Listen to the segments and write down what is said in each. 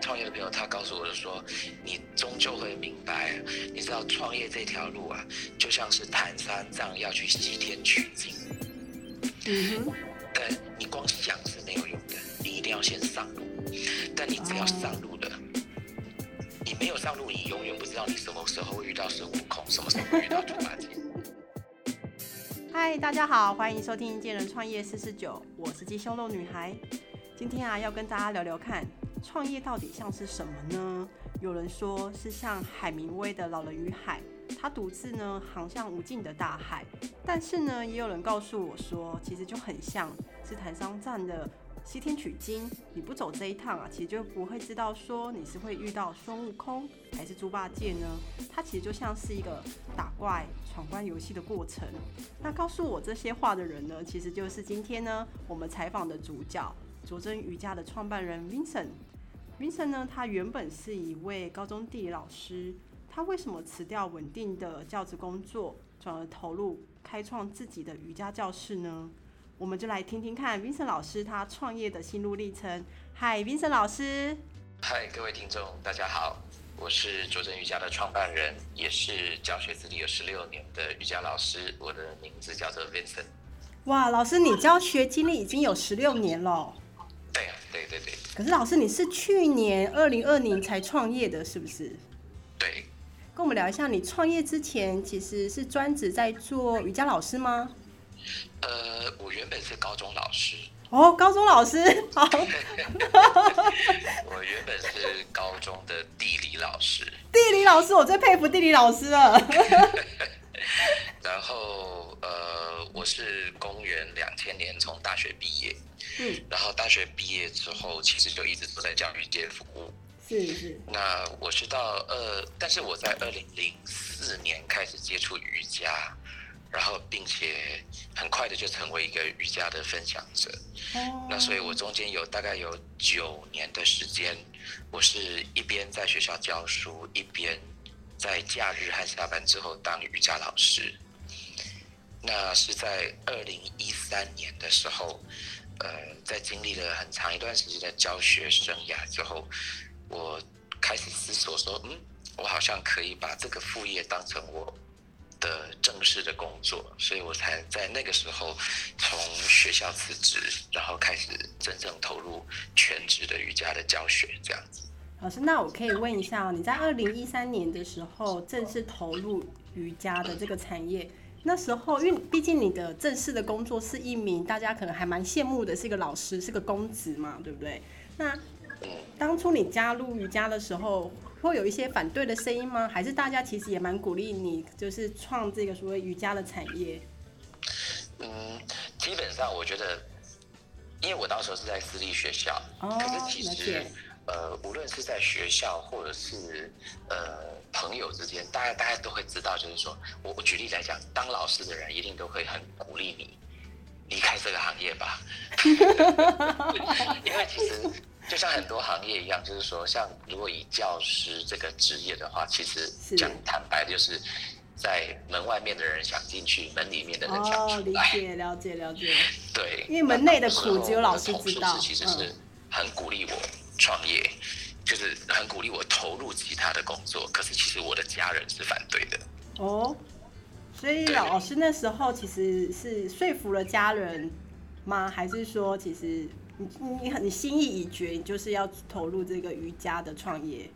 创业的朋友，他告诉我的说，你终究会明白，你知道创业这条路啊，就像是谭三藏要去西天取经。嗯哼，但你光想是没有用的，你一定要先上路。但你只要上路了，你没有上路，你永远不知道你什么时候会遇到孙悟空，什么时候会遇到猪八戒。嗨，大家好，欢迎收听《见人创业四四九》，我是鸡胸肉女孩。今天啊，要跟大家聊聊看，创业到底像是什么呢？有人说是像海明威的《老人与海》，他独自呢航向无尽的大海。但是呢，也有人告诉我说，其实就很像是台商站的西天取经。你不走这一趟啊，其实就不会知道说你是会遇到孙悟空还是猪八戒呢？它其实就像是一个打怪闯关游戏的过程。那告诉我这些话的人呢，其实就是今天呢我们采访的主角。卓真瑜伽的创办人 Vincent。Vincent 呢，他原本是一位高中地理老师。他为什么辞掉稳定的教职工作，转而投入开创自己的瑜伽教室呢？我们就来听听看 Vincent 老师他创业的心路历程。嗨，Vincent 老师。嗨，各位听众，大家好，我是卓真瑜伽的创办人，也是教学资历有十六年的瑜伽老师。我的名字叫做 Vincent。哇，老师，你教学经历已经有十六年了。对呀，对对对。可是老师，你是去年二零二零才创业的，是不是？对。跟我们聊一下，你创业之前其实是专职在做瑜伽老师吗？呃，我原本是高中老师。哦，高中老师，好。我原本是高中的地理老师。地理老师，我最佩服地理老师了。然后，呃，我是公元两千年从大学毕业。嗯，然后大学毕业之后，其实就一直都在教育界服务。是是。那我是到二，但是我在二零零四年开始接触瑜伽，然后并且很快的就成为一个瑜伽的分享者。哦。那所以我中间有大概有九年的时间，我是一边在学校教书，一边在假日和下班之后当瑜伽老师。那是在二零一三年的时候。呃，在经历了很长一段时间的教学生涯之后，我开始思索说，嗯，我好像可以把这个副业当成我的正式的工作，所以我才在那个时候从学校辞职，然后开始真正投入全职的瑜伽的教学，这样子。老师，那我可以问一下，你在二零一三年的时候正式投入瑜伽的这个产业？那时候，因为毕竟你的正式的工作是一名大家可能还蛮羡慕的，是一个老师，是个公职嘛，对不对？那当初你加入瑜伽的时候，会有一些反对的声音吗？还是大家其实也蛮鼓励你，就是创这个所谓瑜伽的产业？嗯，基本上我觉得，因为我当时候是在私立学校，可是其实。呃，无论是在学校或者是呃朋友之间，大家大家都会知道，就是说我我举例来讲，当老师的人一定都会很鼓励你离开这个行业吧，因为其实就像很多行业一样，就是说，像如果以教师这个职业的话，其实讲坦白就是在门外面的人想进去，门里面的人想出来。理解，了解，了解。对，因为门内的苦只有老师知道。其实是很鼓励我。创业就是很鼓励我投入其他的工作，可是其实我的家人是反对的。哦，所以老师那时候其实是说服了家人吗？还是说其实你你很你心意已决，你就是要投入这个瑜伽的创业？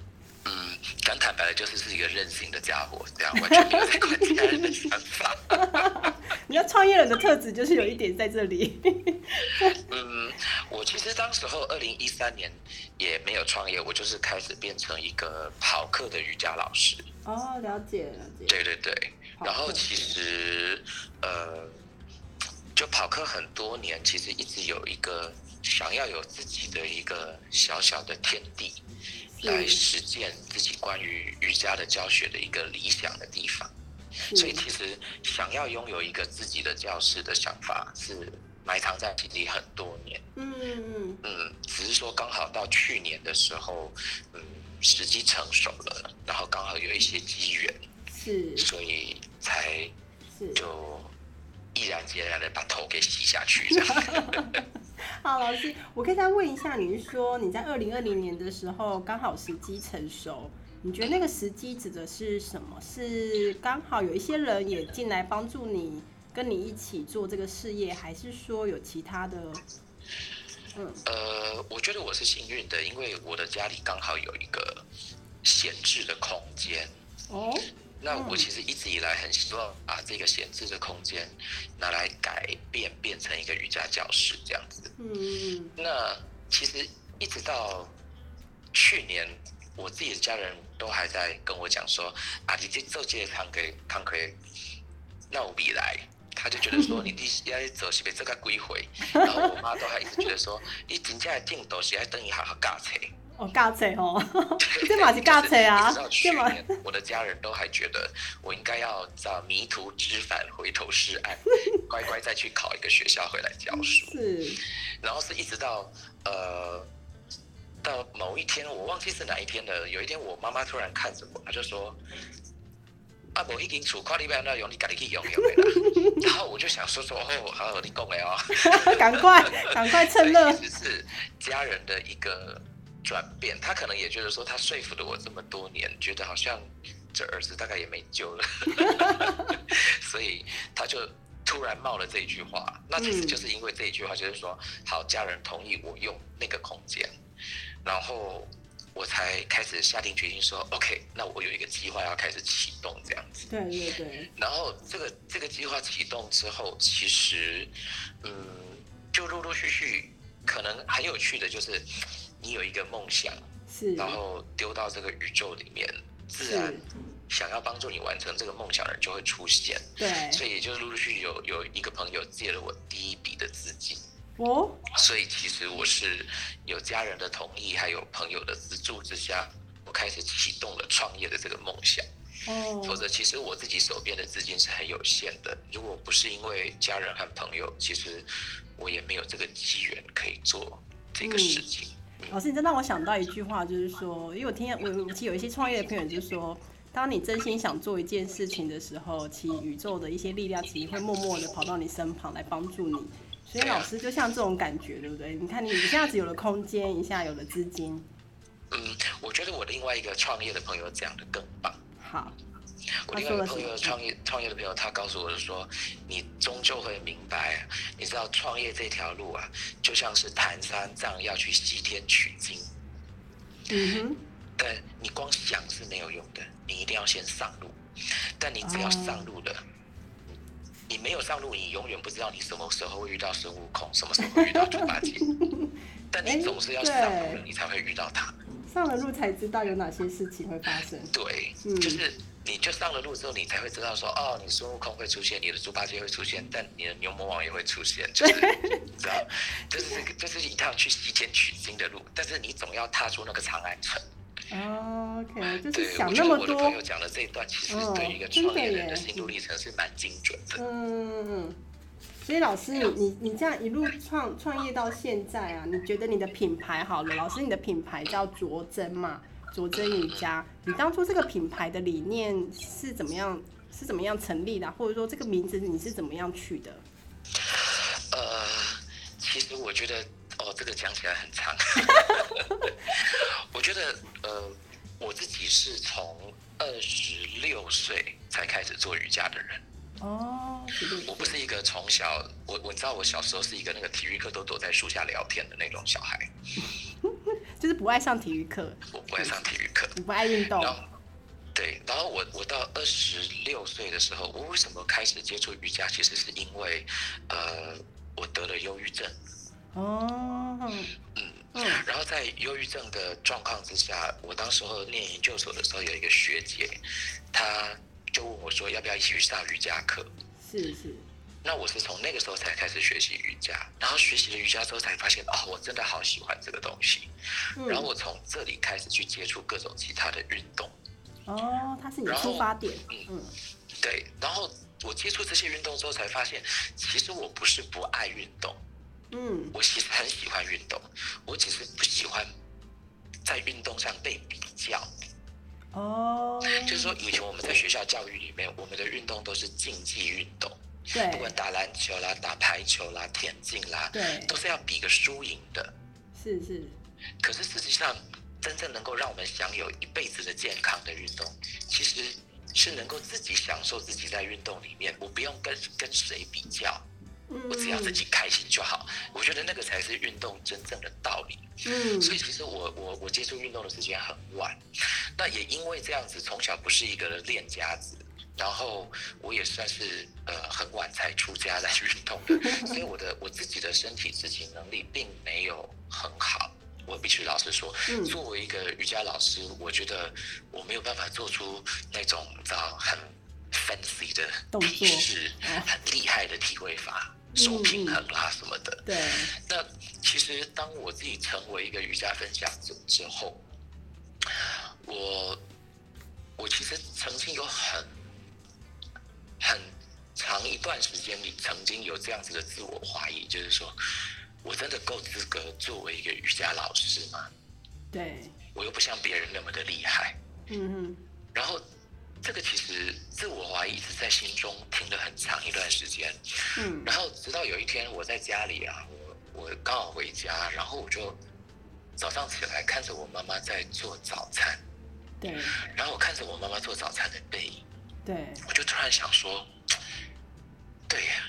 嗯，讲坦白的，就是是一个任性的家伙，这样完全没有在管家人的想法。你要创业人的特质就是有一点在这里。嗯，我其实当时候二零一三年也没有创业，我就是开始变成一个跑课的瑜伽老师。哦，了解了解。对对对，然后其实呃，就跑课很多年，其实一直有一个想要有自己的一个小小的天地。来实践自己关于瑜伽的教学的一个理想的地方，所以其实想要拥有一个自己的教室的想法是埋藏在心里很多年。嗯嗯嗯，只是说刚好到去年的时候，嗯，时机成熟了，然后刚好有一些机缘，是，所以才就毅然决然的把头给洗下去。好，老师，我可以再问一下，你是说你在二零二零年的时候刚好时机成熟？你觉得那个时机指的是什么？是刚好有一些人也进来帮助你，跟你一起做这个事业，还是说有其他的？嗯，呃，我觉得我是幸运的，因为我的家里刚好有一个闲置的空间。哦。那我其实一直以来很希望把这个闲置的空间拿来改变，变成一个瑜伽教室这样子。嗯。那其实一直到去年。我自己的家人都还在跟我讲说啊，你这做这个康给堂可以那我比来，他就觉得说你第要走是被这个归回，然后我妈都还一直觉得说你真正的进度是要等你好好驾车。哦，驾车哦，这嘛是驾车啊。去年我的家人都还觉得我应该要找迷途知返，回头是岸，乖乖再去考一个学校回来教书。是，然后是一直到呃。到某一天，我忘记是哪一天了。有一天，我妈妈突然看着我，她就说：“啊，我已经储快里边那用，你赶紧去用用的。”然后我就想说说：“哦，好，你讲的哦，赶快，赶快趁热。”其实是家人的一个转变，他可能也觉得说，他说服了我这么多年，觉得好像这儿子大概也没救了，所以他就突然冒了这一句话。那其实就是因为这一句话，就是说，好，家人同意我用那个空间。然后我才开始下定决心说，OK，那我有一个计划要开始启动这样子。对对对。然后这个这个计划启动之后，其实，嗯，就陆陆续续，可能很有趣的就是，你有一个梦想，是，然后丢到这个宇宙里面，自然想要帮助你完成这个梦想的人就会出现。对。所以也就陆陆续续有有一个朋友借了我第一笔的资金。哦，所以其实我是有家人的同意，还有朋友的资助之下，我开始启动了创业的这个梦想。哦，否则其实我自己手边的资金是很有限的。如果不是因为家人和朋友，其实我也没有这个机缘可以做这个事情。老师，你这让我想到一句话，就是说，因为我听我我有一些创业的朋友就说，当你真心想做一件事情的时候，其宇宙的一些力量其实会默默的跑到你身旁来帮助你。所以老师就像这种感觉，对不对？你看，你一下子有了空间，一下有了资金。嗯，我觉得我另外一个创业的朋友讲的更棒。好，我另外一个朋友创业创业的朋友，他告诉我的说，你终究会明白，你知道创业这条路啊，就像是谭三藏要去西天取经。嗯哼。但你光想是没有用的，你一定要先上路。但你只要上路了。你没有上路，你永远不知道你什么时候会遇到孙悟空，什么时候会遇到猪八戒。但你总是要上路了，你才会遇到他。上了路才知道有哪些事情会发生。对，就是你就上了路之后，你才会知道说，哦，你孙悟空会出现，你的猪八戒会出现，但你的牛魔王也会出现，就是 你知道，就是这是一趟去西天取经的路，但是你总要踏出那个长安城。哦，OK，就是想那么多。我的朋友讲的这一段，其实一个创业人的心路历程是蛮精准的。嗯，所以老师，你你你这样一路创创业到现在啊，你觉得你的品牌好了？老师，你的品牌叫卓真嘛？卓真瑜伽，你当初这个品牌的理念是怎么样？是怎么样成立的？或者说这个名字你是怎么样取的？呃，其实我觉得。哦，这个讲起来很长。我觉得，呃，我自己是从二十六岁才开始做瑜伽的人。哦，我不是一个从小，我我知道我小时候是一个那个体育课都躲在树下聊天的那种小孩。就是不爱上体育课。我不爱上体育课。你不爱运动。对，然后我我到二十六岁的时候，我为什么开始接触瑜伽？其实是因为，呃，我得了忧郁症。哦，嗯，然后在忧郁症的状况之下，我当时候念研究所的时候，有一个学姐，她就问我说，要不要一起去上瑜伽课？是是。那我是从那个时候才开始学习瑜伽，然后学习了瑜伽之后，才发现哦，我真的好喜欢这个东西。然后我从这里开始去接触各种其他的运动。哦，它是你的出发点。嗯嗯。对，然后我接触这些运动之后，才发现其实我不是不爱运动。嗯，我其实很喜欢运动，我只是不喜欢在运动上被比较。哦，就是说以前我们在学校教育里面，我们的运动都是竞技运动，对，不管打篮球啦、打排球啦、田径啦，对，都是要比个输赢的。是是。可是实际上，真正能够让我们享有一辈子的健康的运动，其实是能够自己享受自己在运动里面，我不用跟跟谁比较，我只要自己开心就好。我觉得那个才是运动真正的道理。嗯，所以其实我我我接触运动的时间很晚，那也因为这样子，从小不是一个练家子，然后我也算是呃很晚才出家来运动的，所以我的我自己的身体执行能力并没有很好。我必须老实说，作为一个瑜伽老师，我觉得我没有办法做出那种你知道很 fancy 的体式，很厉害的体位法、手平衡啦什么的。对。那其实当我自己成为一个瑜伽分享者之后，我我其实曾经有很很长一段时间里，曾经有这样子的自我怀疑，就是说。我真的够资格作为一个瑜伽老师吗？对，我又不像别人那么的厉害。嗯嗯。然后，这个其实自我怀疑一直在心中停了很长一段时间。嗯。然后直到有一天我在家里啊，我我刚好回家，然后我就早上起来看着我妈妈在做早餐。对。然后我看着我妈妈做早餐的背影。对。我就突然想说，对呀。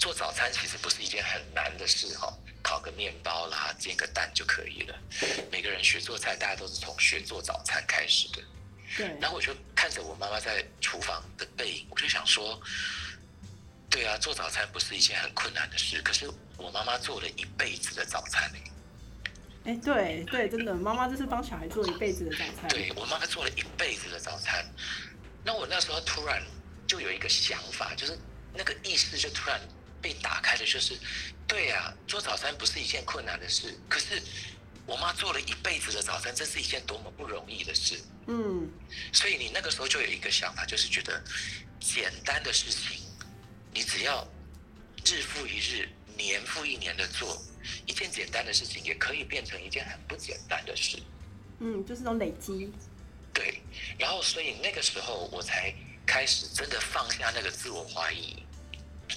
做早餐其实不是一件很难的事哈，烤个面包啦，煎个蛋就可以了。每个人学做菜，大家都是从学做早餐开始的。对。然后我就看着我妈妈在厨房的背影，我就想说，对啊，做早餐不是一件很困难的事。可是我妈妈做了一辈子的早餐呢。哎，对对，真的，妈妈就是帮小孩做一辈子的早餐。对我妈妈做了一辈子的早餐。那我那时候突然就有一个想法，就是那个意识就突然。被打开了就是，对呀，做早餐不是一件困难的事。可是我妈做了一辈子的早餐，这是一件多么不容易的事。嗯，所以你那个时候就有一个想法，就是觉得简单的事情，你只要日复一日、年复一年的做，一件简单的事情也可以变成一件很不简单的事。嗯，就是种累积。对，然后所以那个时候我才开始真的放下那个自我怀疑。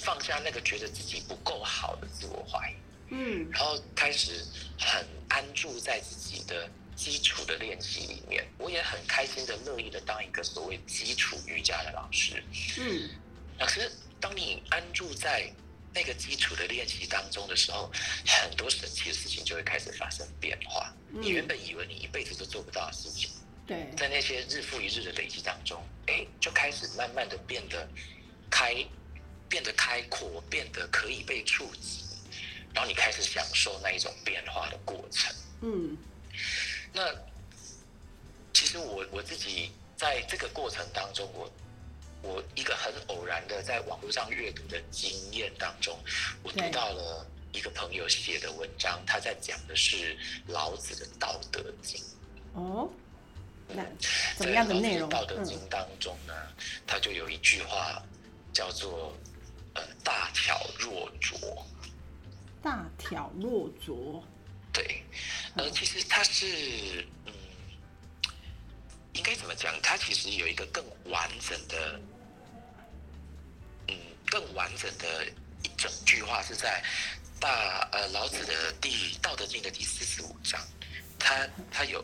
放下那个觉得自己不够好的自我怀疑，嗯，然后开始很安住在自己的基础的练习里面。我也很开心的、乐意的当一个所谓基础瑜伽的老师，嗯。可是当你安住在那个基础的练习当中的时候，很多神奇的事情就会开始发生变化。你原本以为你一辈子都做不到的事情，对，在那些日复一日的累积当中，哎，就开始慢慢的变得开。变得开阔，变得可以被触及，然后你开始享受那一种变化的过程。嗯，那其实我我自己在这个过程当中，我我一个很偶然的在网络上阅读的经验当中，我读到了一个朋友写的文章，他在讲的是老子的《道德经》。哦，那怎么样的内容？《道德经》当中呢，他就有一句话叫做。呃，大巧若拙，大挑若拙，对，呃，其实它是，嗯，应该怎么讲？它其实有一个更完整的，嗯，更完整的一整句话是在大呃老子的第《道德经》的第四十五章，它它有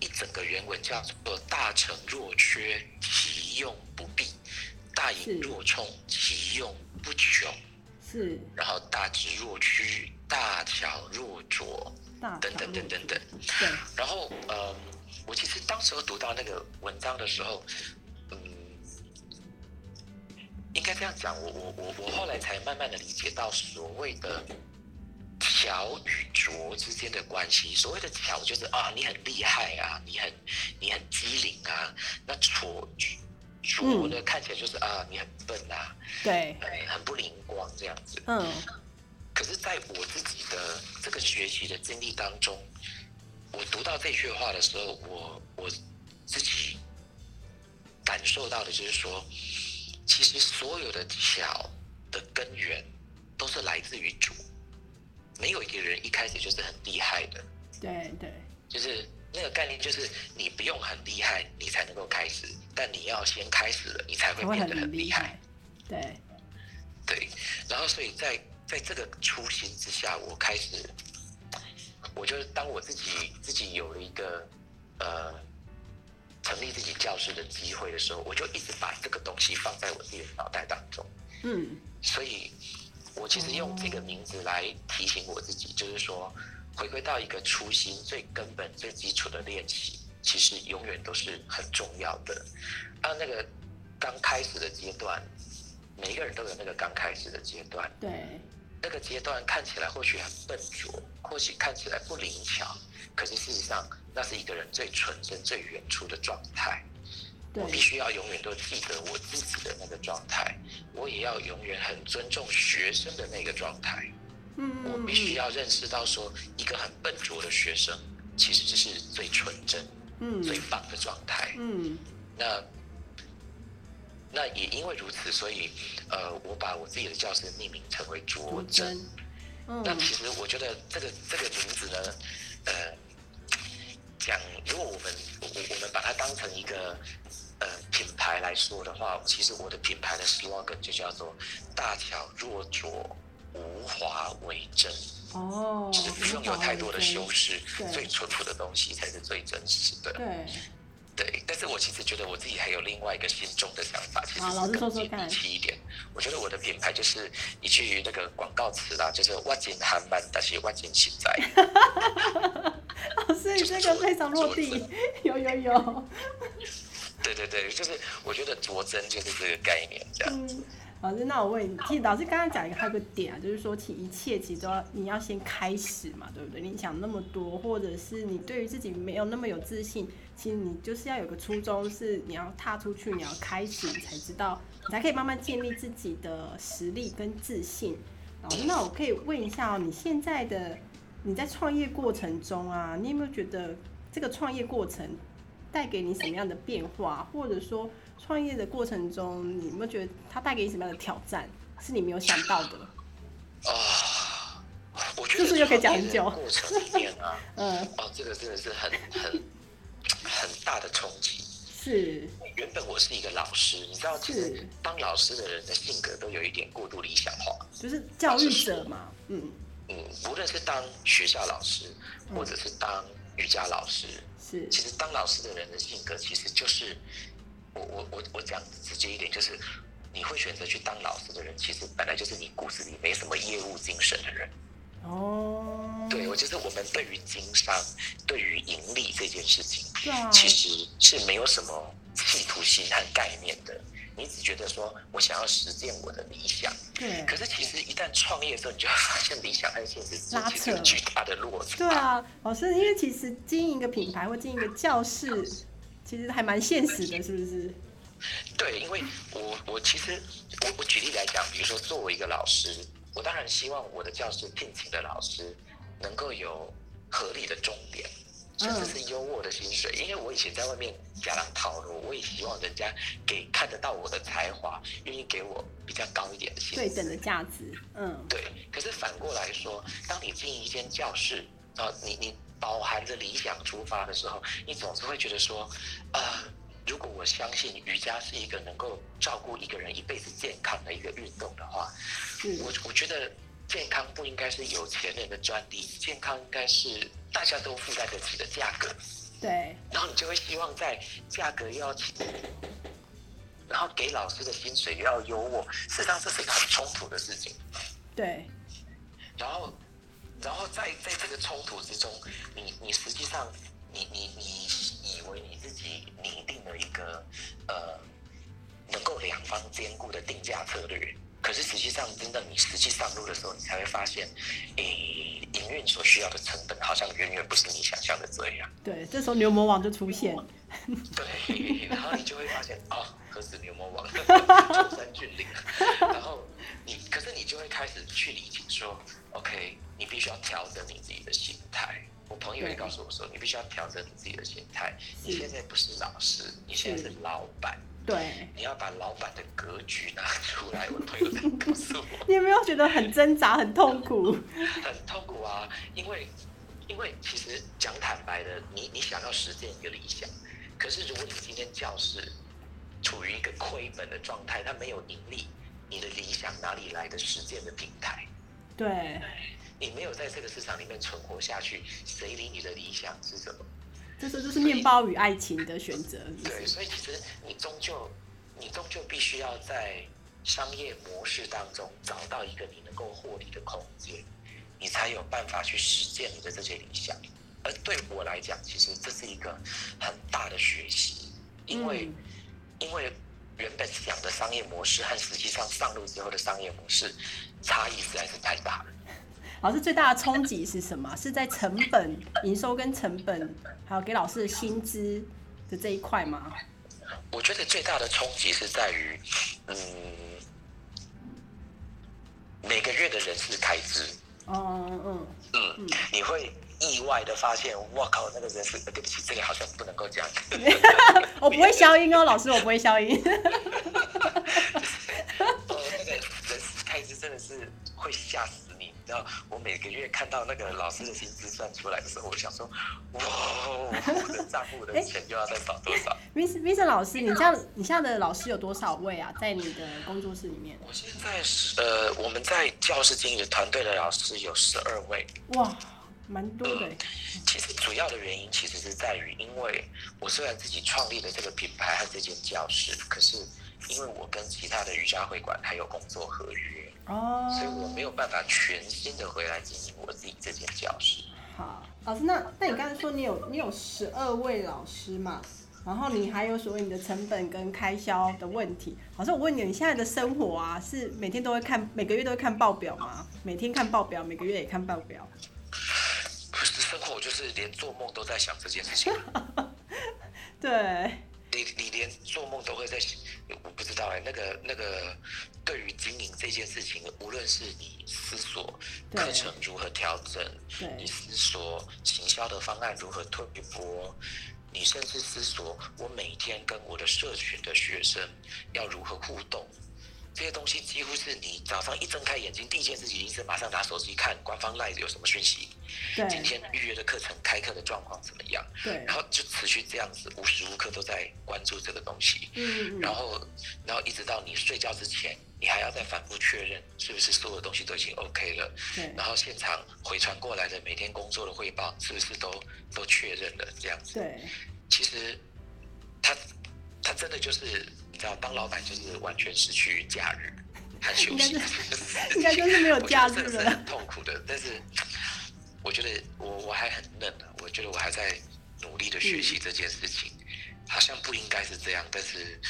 一整个原文叫做“大成若缺，其用不弊”。大隐若冲，其用不穷；是，然后大直若屈，大巧若拙，等等等等等。对。然后，嗯，我其实当时候读到那个文章的时候，嗯，应该这样讲，我我我我后来才慢慢的理解到所谓的巧与拙之间的关系。所谓的巧，就是啊，你很厉害啊，你很你很机灵啊，那拙。拙的看起来就是啊，你很笨呐，对，很不灵光这样子。嗯，可是在我自己的这个学习的经历当中，我读到这句话的时候，我我自己感受到的就是说，其实所有的巧的根源都是来自于主，没有一个人一开始就是很厉害的。对对，就是。那个概念就是，你不用很厉害，你才能够开始，但你要先开始了，你才会变得很厉害。对对然后所以在在这个初心之下，我开始，我就是当我自己自己有了一个呃成立自己教室的机会的时候，我就一直把这个东西放在我自己的脑袋当中。嗯，所以我其实用这个名字来提醒我自己，就是说回归到一个初心、最根本、最基础的练习，其实永远都是很重要的。啊，那个刚开始的阶段，每一个人都有那个刚开始的阶段。对，那个阶段看起来或许很笨拙，或许看起来不灵巧，可是事实上，那是一个人最纯真、最原初的状态。我必须要永远都记得我自己的那个状态，我也要永远很尊重学生的那个状态。嗯，我必须要认识到说，一个很笨拙的学生，其实这是最纯真、嗯，最棒的状态。嗯，那那也因为如此，所以呃，我把我自己的教室命名成为卓真。嗯，那其实我觉得这个这个名字呢，呃，讲如果我们我我们把它当成一个呃品牌来说的话，其实我的品牌的 slogan 就叫做“大巧若拙，无华为真”。哦，就是不用有太多的修饰，最淳朴的东西才是最真实的。对，对，但是我其实觉得我自己还有另外一个心中的想法，其实是更接地气一点。我觉得我的品牌就是一句那个广告词啦，就是“万金韩漫，但是万金实在老师你这个非常落地，有有有。”。对对对，就是我觉得着真就是这个概念，这样子。嗯，老师，那我问你，其实老师刚刚讲一个还有个点啊，就是说，其一切其实都要你要先开始嘛，对不对？你想那么多，或者是你对于自己没有那么有自信，其实你就是要有个初衷，是你要踏出去，你要开始，你才知道，你才可以慢慢建立自己的实力跟自信。老师，那我可以问一下哦，你现在的你在创业过程中啊，你有没有觉得这个创业过程带给你什么样的变化，或者说创业的过程中，你有没有觉得它带给你什么样的挑战，是你没有想到的？啊、我觉得是不是又可以讲很久过程里面啊，嗯，哦，这个真的是很很很大的冲击。是，原本我是一个老师，你知道，其实是当老师的人的性格都有一点过度理想化。就是教育者嘛，嗯，嗯，无论是当学校老师，或者是当瑜伽老师，是，其实当老师的人的性格，其实就是我我我我讲直接一点，就是你会选择去当老师的人，其实本来就是你骨子里没什么业务精神的人。哦，对我就是我们对于经商、对于盈利这件事情，其实是没有什么企图心和概念的。你只觉得说我想要实践我的理想，对可，是其实一旦创业的时候，你就会发现理想和现实之间拉其实有扯巨大的落差。对啊，老师，因为其实经营一个品牌或经营一个教室，其实还蛮现实的，是不是？对，因为我我其实我我举例来讲，比如说作为一个老师，我当然希望我的教室聘请的老师能够有合理的重点，甚至是优渥的薪水。因为我以前在外面假狼套路，我也希望人家给看得到我的才华，愿意给我比较高一点的薪水。对等的价值，嗯，对，可是反过来说，当你进一间教室，啊、你你饱含着理想出发的时候，你总是会觉得说，呃，如果我相信瑜伽是一个能够照顾一个人一辈子健康的一个运动的话，是，我我觉得健康不应该是有钱人的专利，健康应该是大家都负担得起的价格。对，然后你就会希望在价格又要起，然后给老师的薪水又要优渥，事实上这是一个很冲突的事情。对，然后，然后在在这个冲突之中，你你实际上，你你你以为你自己拟定了一个呃能够两方兼顾的定价策略，可是实际上真的你实际上路的时候，你才会发现，诶，营运所需要的成本好像远远不是你想象的这样。对，这时候牛魔王就出现，对，然后你就会发现哦，何止牛魔王，崇山峻岭，然后你，可是你就会开始去理解说，OK，你必须要调整你自己的心态。我朋友也告诉我说，你必须要调整你自己的心态。你现在不是老师，你现在是老板，对，你要把老板的格局拿出来。我的朋友告诉我。你有没有觉得很挣扎、很痛苦？很痛苦啊，因为因为其实讲坦白的，你你想要实现一个理想，可是如果你今天教室处于一个亏本的状态，它没有盈利，你的理想哪里来的实践的平台？对，你没有在这个市场里面存活下去，谁理你的理想是什么？这是就是面包与爱情的选择。对，所以其实你终究，你终究必须要在商业模式当中找到一个你能够获利的空间，你才有办法去实践你的这些理想。而对我来讲，其实这是一个很大的学习，因为因为原本想的商业模式和实际上上路之后的商业模式差异实在是太大了。老师最大的冲击是什么？是在成本、营收跟成本，还有给老师的薪资的这一块吗？我觉得最大的冲击是在于，嗯，每个月的人事开支。哦嗯嗯，你会意外的发现，我靠，那个人事，对不起，这里好像不能够讲。我不会消音哦，老师，我不会消音。哦，那个人事开支真的是会吓死。你。你知道我每个月看到那个老师的薪资算出来的时候，我想说，哇，我的账户的钱又要再少多少？Miss Miss 老师，你这样，你现在的老师有多少位啊？在你的工作室里面？我现在是呃，我们在教室经营团队的老师有十二位。哇，蛮多的。其实主要的原因其实是在于，因为我虽然自己创立了这个品牌和这间教室，可是因为我跟其他的瑜伽会馆还有工作合约。哦，所以我没有办法全新的回来经营我自己这间教室。好，老师，那那你刚才说你有你有十二位老师嘛？然后你还有所谓你的成本跟开销的问题。老师，我问你，你现在的生活啊，是每天都会看，每个月都会看报表吗？每天看报表，每个月也看报表？不是生活，就是连做梦都在想这件事情。对。你你连做梦都会在想，我不知道哎，那个那个，对于经营这件事情，无论是你思索课程如何调整，你思索行销的方案如何推波，你甚至思索我每天跟我的社群的学生要如何互动。这些东西几乎是你早上一睁开眼睛，第一件事情是马上拿手机看官方 Live 有什么讯息，今天预约的课程开课的状况怎么样？对，然后就持续这样子，无时无刻都在关注这个东西。嗯，然后，然后一直到你睡觉之前，你还要再反复确认是不是所有东西都已经 OK 了。对，然后现场回传过来的每天工作的汇报是不是都都确认了？这样子。对，其实他他真的就是。你知道，当老板就是完全失去假日和休息，应该就是没有假日了。很痛苦的，但是我觉得我我还很嫩啊，我觉得我还在努力的学习这件事情。好像不应该是这样，但是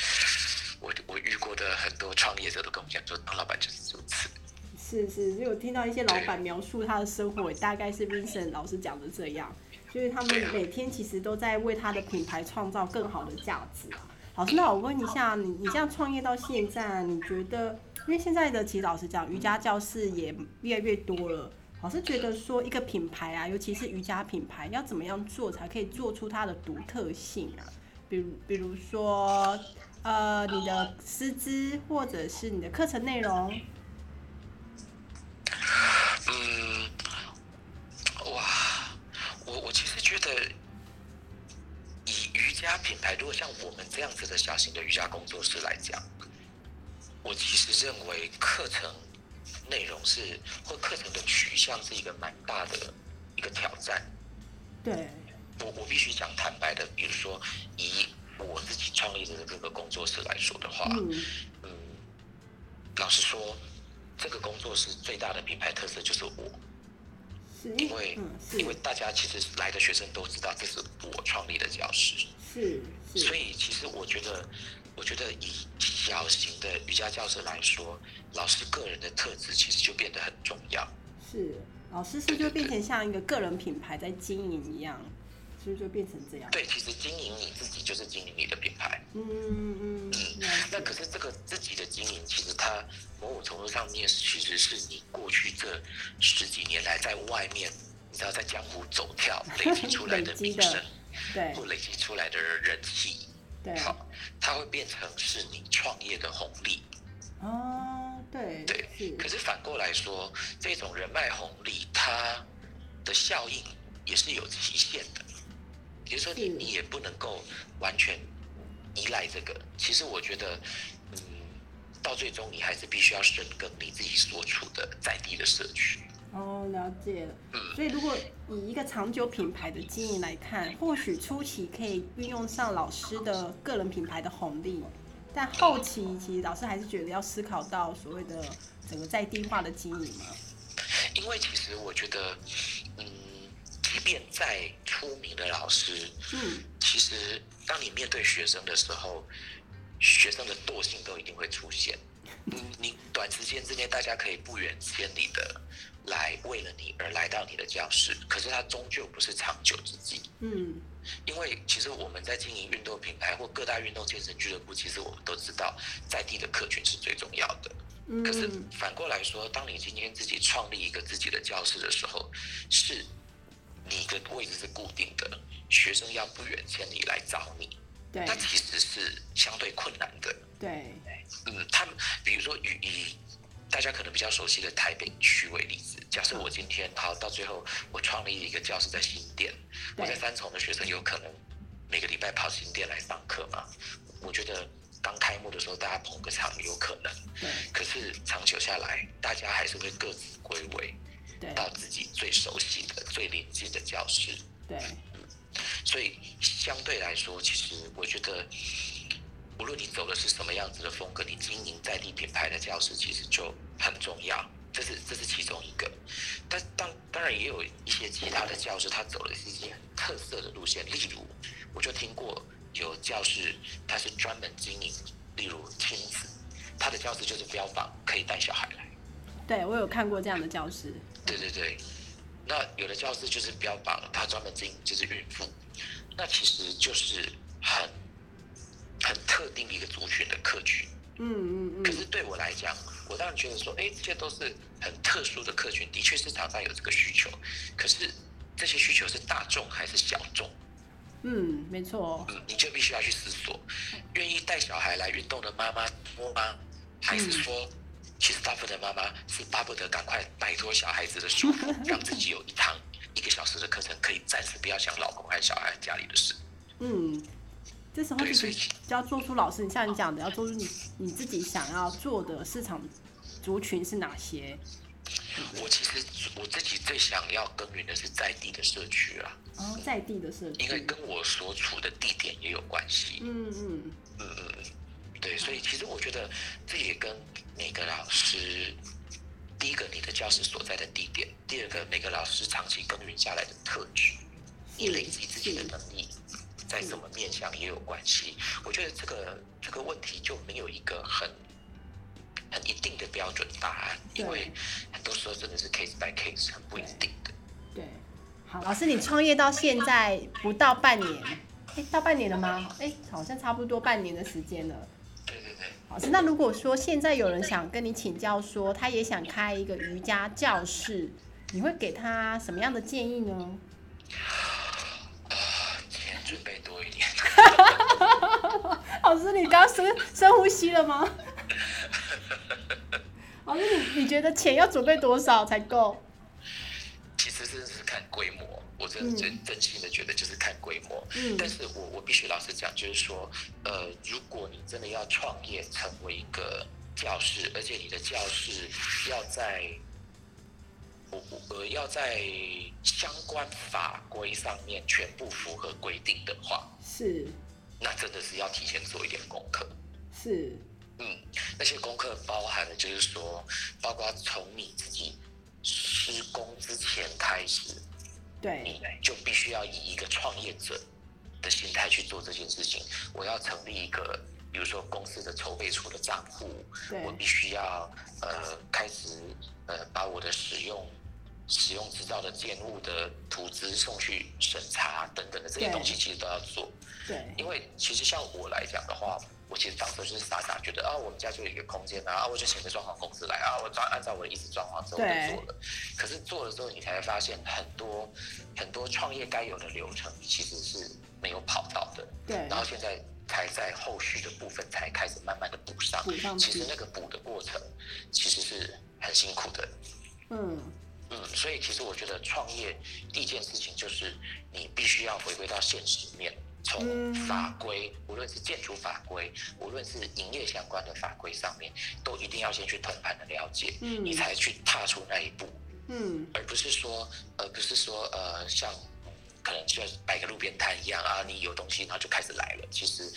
我我遇过的很多创业者都跟我讲说，当老板就是如此。是是，就我听到一些老板描述他的生活，大概是 Vincent 老师讲的这样，就是他们每天其实都在为他的品牌创造更好的价值啊。老师，那我问一下，你你这样创业到现在，你觉得，因为现在的其实老师讲，瑜伽教室也越来越多了。老师觉得说，一个品牌啊，尤其是瑜伽品牌，要怎么样做才可以做出它的独特性啊？比如，比如说，呃，你的师资或者是你的课程内容。嗯，哇，我我其实觉得。家品牌如果像我们小型的瑜伽工作室来讲，我其实认为课程内容是或课程的取向是一个蛮大的一个挑战。对，我我必须讲坦白的，比如说以我自己创立的这个工作室来说的话，嗯，老实说，这个工作室最大的品牌特色就是我。因为因为大家其实来的学生都知道这是我创立的教室，是，所以其实我觉得，我觉得以小型的瑜伽教室来说，老师个人的特质其实就变得很重要。是，老师是就变成像一个个人品牌在经营一样。所以就变成这样。对，其实经营你自己就是经营你的品牌。嗯嗯嗯。那可是这个自己的经营，其实它某种程度上面其实是你过去这十几年来在外面，你知道在江湖走跳 累积出来的名声，对，或累积出来的人气，对，好，它会变成是你创业的红利。哦，对。对。可是反过来说，这种人脉红利，它的效应也是有期限的。比如说，你你也不能够完全依赖这个。其实我觉得，嗯，到最终你还是必须要深耕你自己所处的在地的社区。哦，了解了。嗯，所以如果以一个长久品牌的经营来看，或许初期可以运用上老师的个人品牌的红利，但后期其实老师还是觉得要思考到所谓的整个在地化的经营嘛。因为其实我觉得，嗯，即便再出名的老师，嗯，其实当你面对学生的时候，学生的惰性都一定会出现。你你短时间之内，大家可以不远千里的来为了你而来到你的教室，可是它终究不是长久之计。嗯，因为其实我们在经营运动品牌或各大运动健身俱乐部，其实我们都知道在地的客群是最重要的。嗯，可是反过来说，当你今天自己创立一个自己的教室的时候，是你的位置是固定的，学生要不远千里来找你，对。那其实是相对困难的。对，嗯，他们比如说以以大家可能比较熟悉的台北区为例子，假设我今天好到最后我创立一个教室在新店，我在三重的学生有可能每个礼拜跑新店来上课嘛？我觉得刚开幕的时候大家捧个场有可能，对，可是长久下来，大家还是会各自归位。对，到自己最熟悉的、最临近的教室。对，所以相对来说，其实我觉得，无论你走的是什么样子的风格，你经营在地品牌的教室，其实就很重要。这是这是其中一个，但当当然也有一些其他的教室，他走的是一些很特色的路线。例如，我就听过有教室，他是专门经营，例如亲子，他的教室就是标榜可以带小孩来。对我有看过这样的教室。对对对，那有的教室就是标榜他专门经营就是孕妇，那其实就是很很特定一个族群的客群。嗯嗯嗯，可是对我来讲，我当然觉得说，哎，这些都是很特殊的客群，的确市场上有这个需求。可是这些需求是大众还是小众？嗯，没错。嗯，你就必须要去思索，愿意带小孩来运动的妈妈多吗？还是说，其实大部分的妈妈是巴不得赶快摆脱小孩子的束缚，让自己有一堂一个小时的课程，可以暂时不要想老公和小孩家里的事。嗯，这时候就要做出老师，你像你讲的，要做出你你自己想要做的市场族群是哪些。我其实我自己最想要耕耘的是在地的社区啊，哦在地的社区。因为跟我所处的地点也有关系。嗯嗯，嗯嗯嗯，对，所以其实我觉得这也跟每个老师，第一个你的教室所在的地点，第二个每个老师长期耕耘下来的特质，你累积自己的能力，在什么面向也有关系。我觉得这个这个问题就没有一个很很一定的标准答案，因为很多时候真的是 case by case，很不一定的。对。好，老师，你创业到现在不到半年，哎，到半年了吗？哎，好像差不多半年的时间了。老师，那如果说现在有人想跟你请教，说他也想开一个瑜伽教室，你会给他什么样的建议呢？啊，钱准备多一点。老师，你刚深深呼吸了吗？老师，你你觉得钱要准备多少才够？其实真的是看规模，我真的真真心的觉得就是看规模。嗯但是我我必须老实讲，就是说，呃，如果你真的要创业成为一个教室，而且你的教室要在，我我呃要在相关法规上面全部符合规定的话，是那真的是要提前做一点功课。是，嗯，那些功课包含的，就是说，包括从你自己施工之前开始，对你就必须要以一个创业者的心态去做这件事情。我要成立一个，比如说公司的筹备处的账户，我必须要呃开始呃把我的使用使用执照的建物的图资送去审查等等的这些东西，其实都要做。对因为其实像我来讲的话，我其实当时就是傻傻觉得啊，我们家就有一个空间啊，啊我就请个装潢公司来啊，我装按照我的意思装潢之后我就做了。可是做了之后，你才会发现很多很多创业该有的流程，其实是没有跑到的。对然后现在才在后续的部分才开始慢慢的补上。补上其实那个补的过程其实是很辛苦的。嗯嗯，所以其实我觉得创业第一件事情就是你必须要回归到现实面，从法规，无论是建筑法规，无论是营业相关的法规上面，都一定要先去通盘的了解，嗯你才去踏出那一步，嗯。而不是说，而不是说，呃，像可能就摆个路边摊一样啊，你有东西然后就开始来了。其实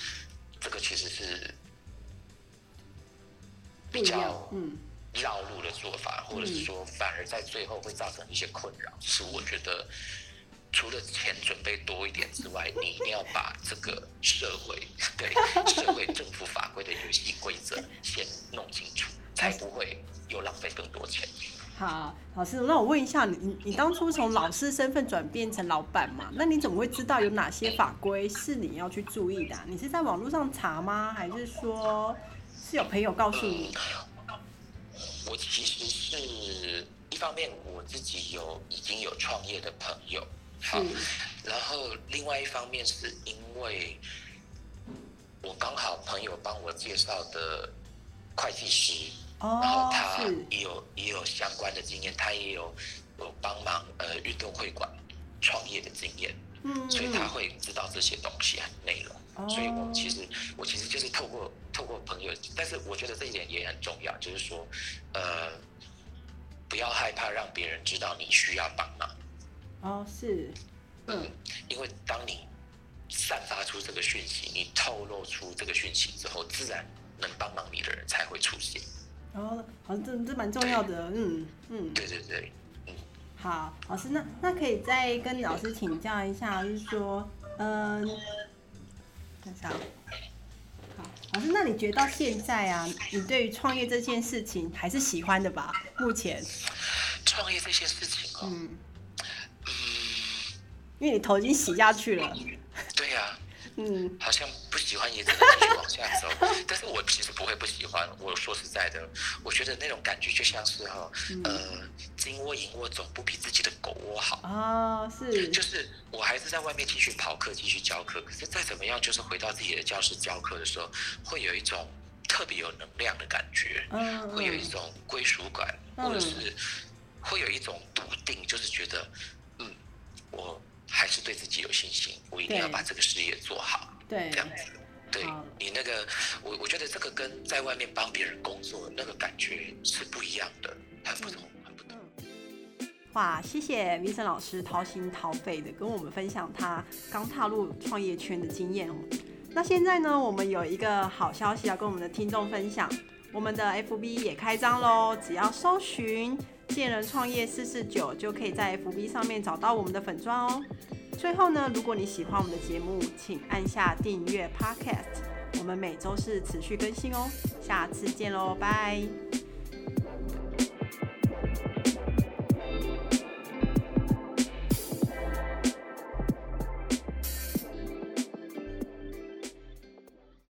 这个其实是比较，嗯绕路的做法，或者是说反而在最后会造成一些困扰。是我觉得除了钱准备多一点之外，你一定要把这个社会对社会政府法规的游戏规则先弄清楚，才不会又浪费更多钱。好，老师，那我问一下你，你你当初从老师身份转变成老板嘛？那你怎么会知道有哪些法规是你要去注意的啊、你是在网络上查吗？还是说是有朋友告诉你？我其实是一方面我自己有已经有创业的朋友，好，是然后另外一方面是因为我刚好朋友帮我介绍的会计师，然后哦，他也有也有相关的经验，他也有有帮忙呃运动会馆创业的经验，嗯所以他嗯会知道这些东西和内容。哦所以我其实我其实就是透过透过朋友，但是我觉得这一点也很重要，就是说，呃，不要害怕让别人知道你需要帮忙，哦是嗯因为当你散发出这个讯息，你透露出这个讯息之后，自然能帮忙你的人才会出现。哦，好像这这蛮重要的，嗯嗯。对对对，好，老师，那那可以再跟老师请教一下，就是说，嗯、看一下，好，老师，那你觉得到现在啊，你对于创业这件事情还是喜欢的吧？目前，创业这些事情哦，嗯，嗯，因为你头已经洗下去了，对呀、嗯好像不喜欢也只能继续往下走。但是我其实不会不喜欢。我说实在的，我觉得那种感觉就像是哈、呃，金窝银窝总不比自己的狗窝好。哦，是，就是我还是在外面继续跑课，继续教课。可是再怎么样，就是回到自己的教室教课的时候，会有一种特别有能量的感觉，嗯嗯，会有一种归属感，嗯或者是会有一种笃定，就是觉得，嗯，我还是对自己有信心，我一定要把这个事业做好。对这，样子。对你那个，我我觉得这个跟在外面帮别人工作那个感觉是不一样的，很不同，很不同。哇，谢谢 Vincent 老师掏心掏肺的跟我们分享他刚踏入创业圈的经验哦。那现在呢，我们有一个好消息要跟我们的听众分享，我们的 FB 也开张喽，只要搜寻“见人创业四四九”，就可以在 FB 上面找到我们的粉砖哦。最后呢，如果你喜欢我们的节目，请按下订阅 Podcast，我们每周是持续更新哦。下次见喽，拜。